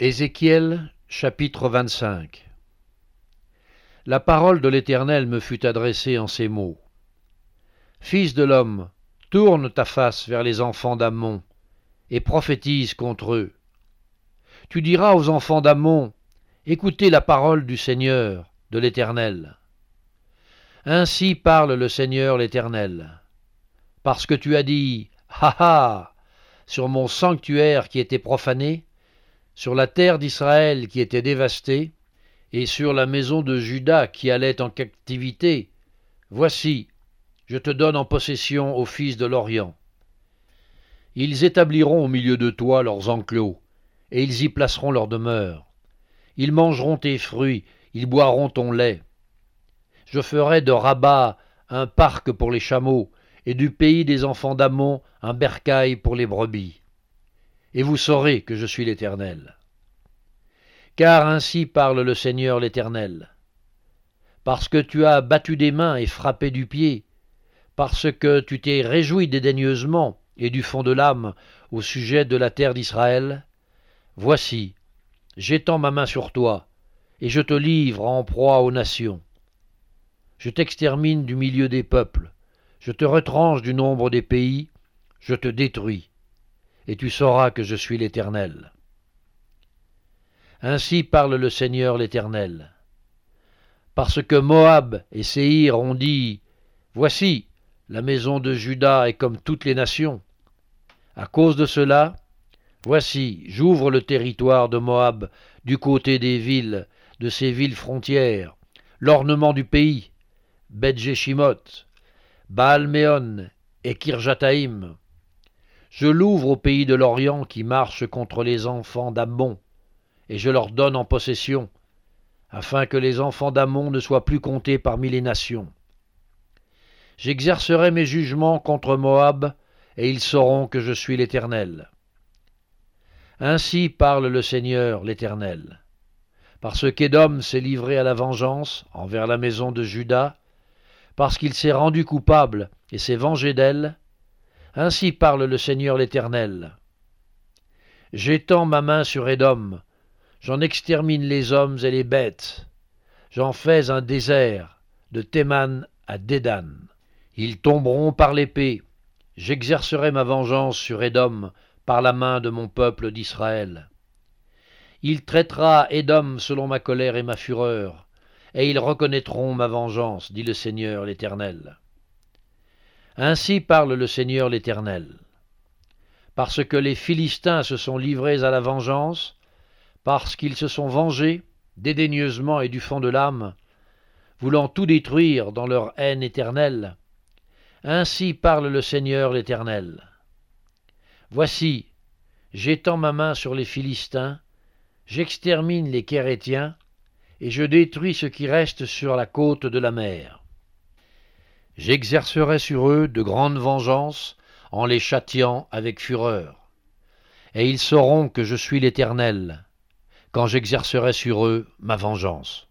Ézéchiel chapitre 25 La parole de l'Éternel me fut adressée en ces mots. Fils de l'homme, tourne ta face vers les enfants d'Ammon, et prophétise contre eux. Tu diras aux enfants d'Ammon, Écoutez la parole du Seigneur, de l'Éternel. Ainsi parle le Seigneur l'Éternel. Parce que tu as dit, Ha ha, sur mon sanctuaire qui était profané, sur la terre d'Israël qui était dévastée, et sur la maison de Juda qui allait en captivité, voici, je te donne en possession aux fils de l'Orient. Ils établiront au milieu de toi leurs enclos, et ils y placeront leur demeure. Ils mangeront tes fruits, ils boiront ton lait. Je ferai de Rabat un parc pour les chameaux, et du pays des enfants d'Amon un bercail pour les brebis et vous saurez que je suis l'Éternel. Car ainsi parle le Seigneur l'Éternel. Parce que tu as battu des mains et frappé du pied, parce que tu t'es réjoui dédaigneusement et du fond de l'âme au sujet de la terre d'Israël, voici, j'étends ma main sur toi, et je te livre en proie aux nations. Je t'extermine du milieu des peuples, je te retranche du nombre des pays, je te détruis et tu sauras que je suis l'Éternel. Ainsi parle le Seigneur l'Éternel. Parce que Moab et Séhir ont dit Voici, la maison de Juda est comme toutes les nations. À cause de cela, voici, j'ouvre le territoire de Moab du côté des villes, de ses villes frontières, l'ornement du pays, Beth-Jeshimoth, Baal-Méon et Kirjataïm, je l'ouvre au pays de l'Orient qui marche contre les enfants d'Ammon, et je leur donne en possession, afin que les enfants d'Ammon ne soient plus comptés parmi les nations. J'exercerai mes jugements contre Moab, et ils sauront que je suis l'Éternel. Ainsi parle le Seigneur l'Éternel. Parce qu'Édom s'est livré à la vengeance envers la maison de Juda, parce qu'il s'est rendu coupable et s'est vengé d'elle, ainsi parle le Seigneur l'Éternel. J'étends ma main sur Édom, j'en extermine les hommes et les bêtes, j'en fais un désert, de Théman à Dédan. Ils tomberont par l'épée, j'exercerai ma vengeance sur Édom par la main de mon peuple d'Israël. Il traitera Édom selon ma colère et ma fureur, et ils reconnaîtront ma vengeance, dit le Seigneur l'Éternel. Ainsi parle le Seigneur l'Éternel. Parce que les Philistins se sont livrés à la vengeance, parce qu'ils se sont vengés, dédaigneusement et du fond de l'âme, voulant tout détruire dans leur haine éternelle, ainsi parle le Seigneur l'Éternel. Voici, j'étends ma main sur les Philistins, j'extermine les Kérétiens, et je détruis ce qui reste sur la côte de la mer. J'exercerai sur eux de grandes vengeances en les châtiant avec fureur. Et ils sauront que je suis l'Éternel, quand j'exercerai sur eux ma vengeance.